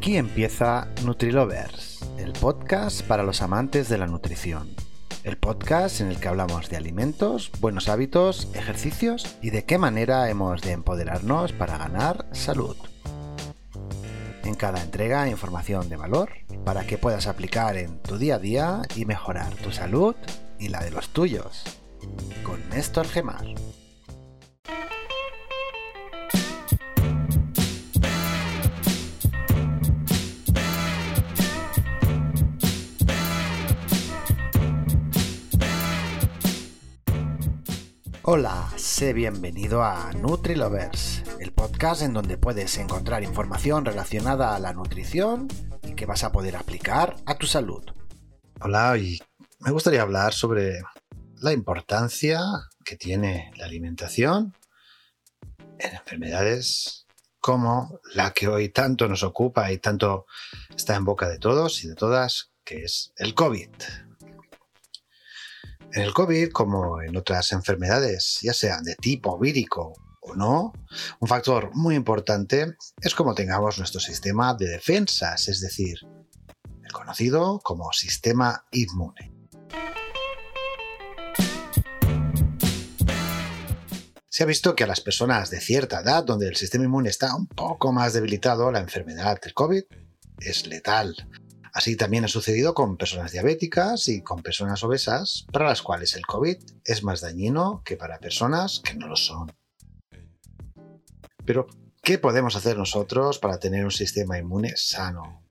Aquí empieza NutriLovers, el podcast para los amantes de la nutrición. El podcast en el que hablamos de alimentos, buenos hábitos, ejercicios y de qué manera hemos de empoderarnos para ganar salud. En cada entrega información de valor para que puedas aplicar en tu día a día y mejorar tu salud y la de los tuyos. Con Néstor Gemar. Hola, sé bienvenido a NutriLovers, el podcast en donde puedes encontrar información relacionada a la nutrición y que vas a poder aplicar a tu salud. Hola, y me gustaría hablar sobre la importancia que tiene la alimentación en enfermedades como la que hoy tanto nos ocupa y tanto está en boca de todos y de todas, que es el COVID. En el COVID, como en otras enfermedades, ya sean de tipo vírico o no, un factor muy importante es cómo tengamos nuestro sistema de defensas, es decir, el conocido como sistema inmune. Se ha visto que a las personas de cierta edad, donde el sistema inmune está un poco más debilitado, la enfermedad del COVID es letal. Así también ha sucedido con personas diabéticas y con personas obesas, para las cuales el COVID es más dañino que para personas que no lo son. Pero, ¿qué podemos hacer nosotros para tener un sistema inmune sano?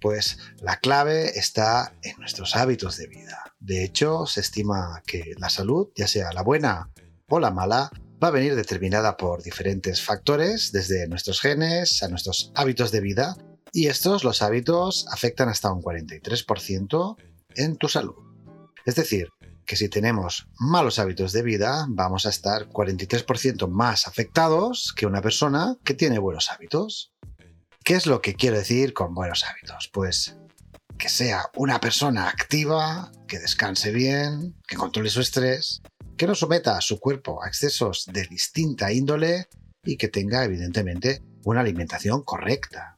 Pues la clave está en nuestros hábitos de vida. De hecho, se estima que la salud, ya sea la buena o la mala, va a venir determinada por diferentes factores, desde nuestros genes a nuestros hábitos de vida y estos, los hábitos, afectan hasta un 43% en tu salud. Es decir, que si tenemos malos hábitos de vida, vamos a estar 43% más afectados que una persona que tiene buenos hábitos. ¿Qué es lo que quiero decir con buenos hábitos? Pues que sea una persona activa, que descanse bien, que controle su estrés, que no someta a su cuerpo a excesos de distinta índole y que tenga evidentemente una alimentación correcta.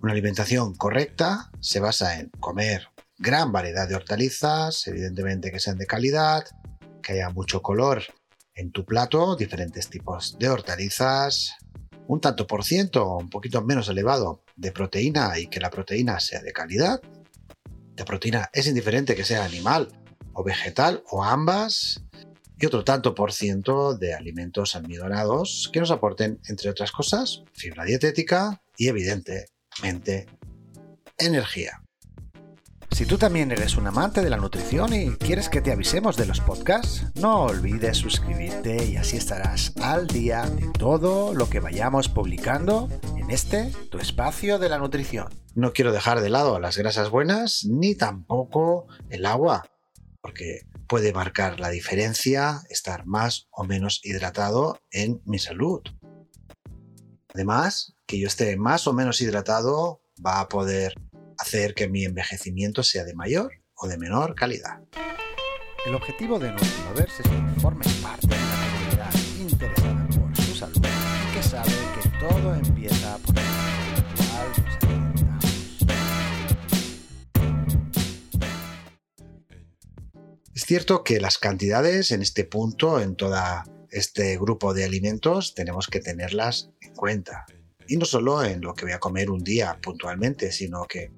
Una alimentación correcta se basa en comer gran variedad de hortalizas, evidentemente que sean de calidad, que haya mucho color en tu plato, diferentes tipos de hortalizas, un tanto por ciento, un poquito menos elevado de proteína y que la proteína sea de calidad. La proteína es indiferente que sea animal o vegetal o ambas. Y otro tanto por ciento de alimentos almidonados que nos aporten, entre otras cosas, fibra dietética y evidente mente, energía. Si tú también eres un amante de la nutrición y quieres que te avisemos de los podcasts, no olvides suscribirte y así estarás al día de todo lo que vayamos publicando en este, tu espacio de la nutrición. No quiero dejar de lado las grasas buenas ni tampoco el agua, porque puede marcar la diferencia estar más o menos hidratado en mi salud. Además, que yo esté más o menos hidratado va a poder hacer que mi envejecimiento sea de mayor o de menor calidad. El objetivo de NutriLovers es que formes parte de una comunidad interesada por su salud y que sabe que todo empieza por el cual nos. Es cierto que las cantidades en este punto, en todo este grupo de alimentos, tenemos que tenerlas en cuenta. Y no solo en lo que voy a comer un día puntualmente, sino que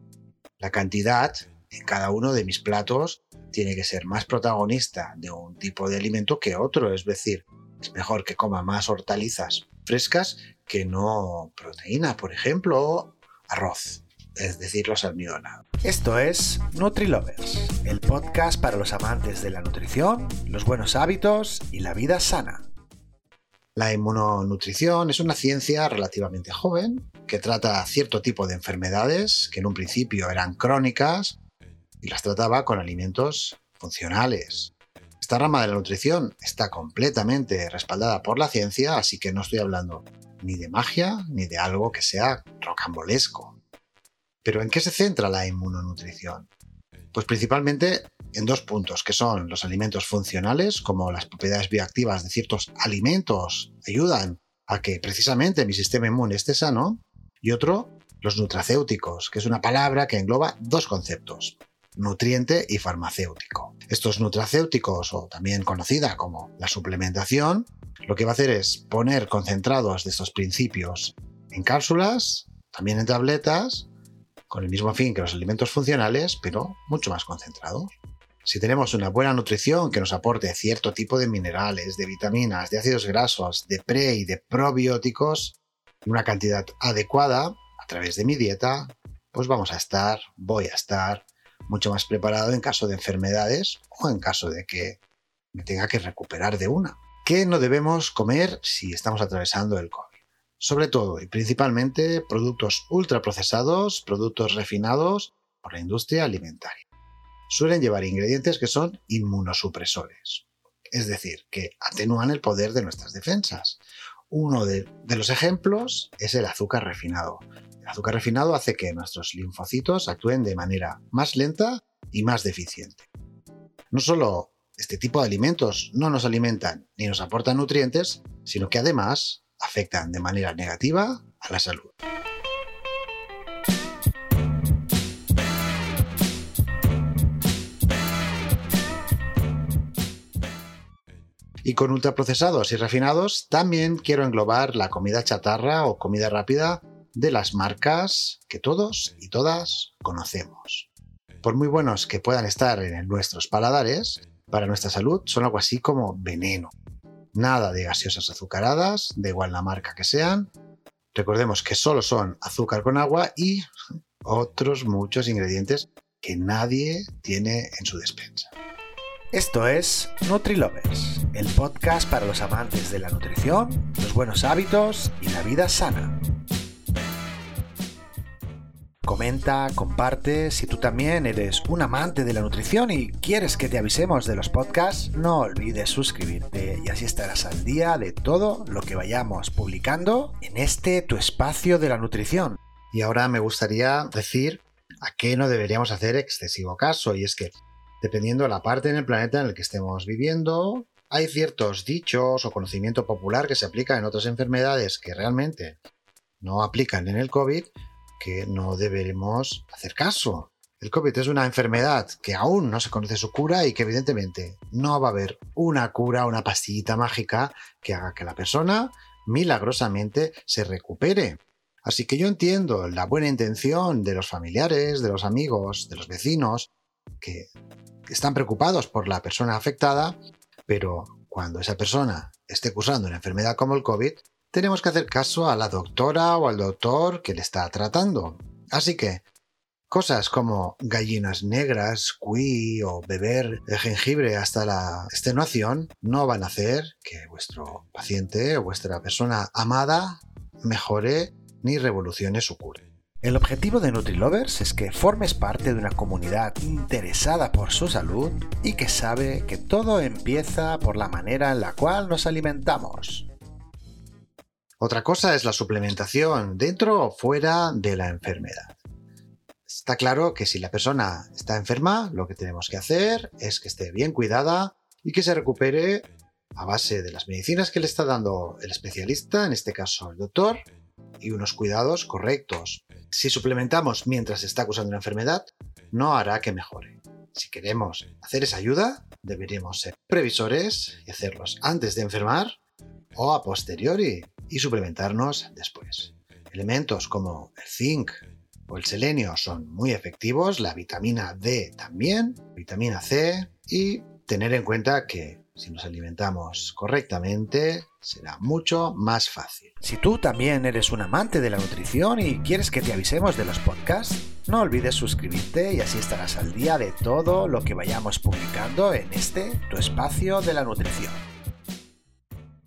la cantidad en cada uno de mis platos tiene que ser más protagonista de un tipo de alimento que otro. Es decir, es mejor que coma más hortalizas frescas que no proteína, por ejemplo, arroz, es decir, los almidonados. Esto es NutriLovers, el podcast para los amantes de la nutrición, los buenos hábitos y la vida sana. La inmunonutrición es una ciencia relativamente joven que trata cierto tipo de enfermedades que en un principio eran crónicas y las trataba con alimentos funcionales. Esta rama de la nutrición está completamente respaldada por la ciencia, así que no estoy hablando ni de magia ni de algo que sea rocambolesco. Pero ¿en qué se centra la inmunonutrición? Pues principalmente en dos puntos, que son los alimentos funcionales, como las propiedades bioactivas de ciertos alimentos ayudan a que precisamente mi sistema inmune esté sano, y otro, los nutracéuticos, que es una palabra que engloba dos conceptos, nutriente y farmacéutico. Estos nutracéuticos, o también conocida como la suplementación, lo que va a hacer es poner concentrados de estos principios en cápsulas, también en tabletas, con el mismo fin que los alimentos funcionales, pero mucho más concentrados. Si tenemos una buena nutrición que nos aporte cierto tipo de minerales, de vitaminas, de ácidos grasos, de pre y de probióticos, en una cantidad adecuada a través de mi dieta, pues vamos a estar, voy a estar mucho más preparado en caso de enfermedades o en caso de que me tenga que recuperar de una. ¿Qué no debemos comer si estamos atravesando el COVID? Sobre todo y principalmente productos ultraprocesados, productos refinados por la industria alimentaria. Suelen llevar ingredientes que son inmunosupresores, es decir, que atenúan el poder de nuestras defensas. Uno de, de los ejemplos es el azúcar refinado, el azúcar refinado hace que nuestros linfocitos actúen de manera más lenta y más deficiente. No solo este tipo de alimentos no nos alimentan ni nos aportan nutrientes, sino que además afectan de manera negativa a la salud. Y con ultraprocesados y refinados también quiero englobar la comida chatarra o comida rápida de las marcas que todos y todas conocemos. Por muy buenos que puedan estar en nuestros paladares, para nuestra salud son algo así como veneno. Nada de gaseosas azucaradas, de igual la marca que sean. Recordemos que solo son azúcar con agua y otros muchos ingredientes que nadie tiene en su despensa. Esto es NutriLovers, el podcast para los amantes de la nutrición, los buenos hábitos y la vida sana. Comenta, comparte, si tú también eres un amante de la nutrición y quieres que te avisemos de los podcasts, no olvides suscribirte y así estarás al día de todo lo que vayamos publicando en este tu espacio de la nutrición. Y ahora me gustaría decir a qué no deberíamos hacer excesivo caso, y es que dependiendo de la parte en el planeta en el que estemos viviendo, hay ciertos dichos o conocimiento popular que se aplica en otras enfermedades que realmente no aplican en el COVID, que no deberemos hacer caso. El COVID es una enfermedad que aún no se conoce su cura y que evidentemente no va a haber una cura, una pastillita mágica que haga que la persona milagrosamente se recupere. Así que yo entiendo la buena intención de los familiares, de los amigos, de los vecinos, que están preocupados por la persona afectada, pero cuando esa persona esté cursando una enfermedad como el COVID, tenemos que hacer caso a la doctora o al doctor que le está tratando. Así que, cosas como gallinas negras, cuí o beber jengibre hasta la extenuación no van a hacer que vuestro paciente o vuestra persona amada mejore ni revolucione su cura. El objetivo de NutriLovers es que formes parte de una comunidad interesada por su salud y que sabe que todo empieza por la manera en la cual nos alimentamos. Otra cosa es la suplementación dentro o fuera de la enfermedad. Está claro que si la persona está enferma, lo que tenemos que hacer es que esté bien cuidada y que se recupere a base de las medicinas que le está dando el especialista, en este caso el doctor, y unos cuidados correctos. Si suplementamos mientras está acusando una enfermedad, no hará que mejore. Si queremos hacer esa ayuda, deberíamos ser previsores y hacerlos antes de enfermar o a posteriori y suplementarnos después. Elementos como el zinc o el selenio son muy efectivos, la vitamina D también, vitamina C y tener en cuenta que si nos alimentamos correctamente será mucho más fácil. Si tú también eres un amante de la nutrición y quieres que te avisemos de los podcasts, no olvides suscribirte y así estarás al día de todo lo que vayamos publicando en este, tu espacio de la nutrición.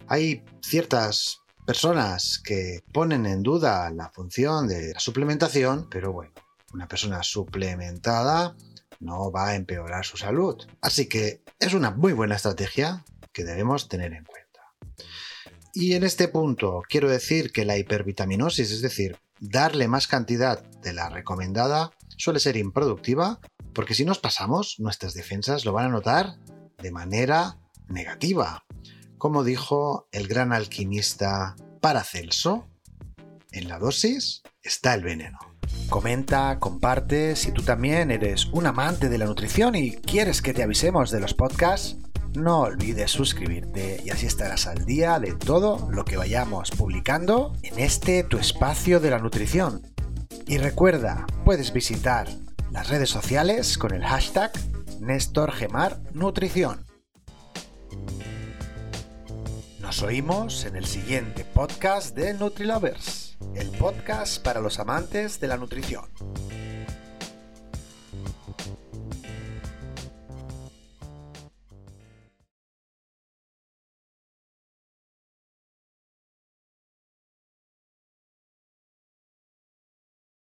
Hay ciertas personas que ponen en duda la función de la suplementación, pero bueno, una persona suplementada no va a empeorar su salud. Así que es una muy buena estrategia que debemos tener en cuenta. Y en este punto quiero decir que la hipervitaminosis, es decir, darle más cantidad de la recomendada, suele ser improductiva porque si nos pasamos, nuestras defensas lo van a notar de manera negativa como dijo el gran alquimista Paracelso, En la dosis está el veneno. Comenta, comparte, si tú también eres un amante de la nutrición y quieres que te avisemos de los podcasts, no olvides suscribirte y así estarás al día de todo lo que vayamos publicando en este tu espacio de la nutrición. Y recuerda, puedes visitar las redes sociales con el hashtag NéstorGemarNutrición. Nos oímos en el siguiente podcast de NutriLovers, el podcast para los amantes de la nutrición.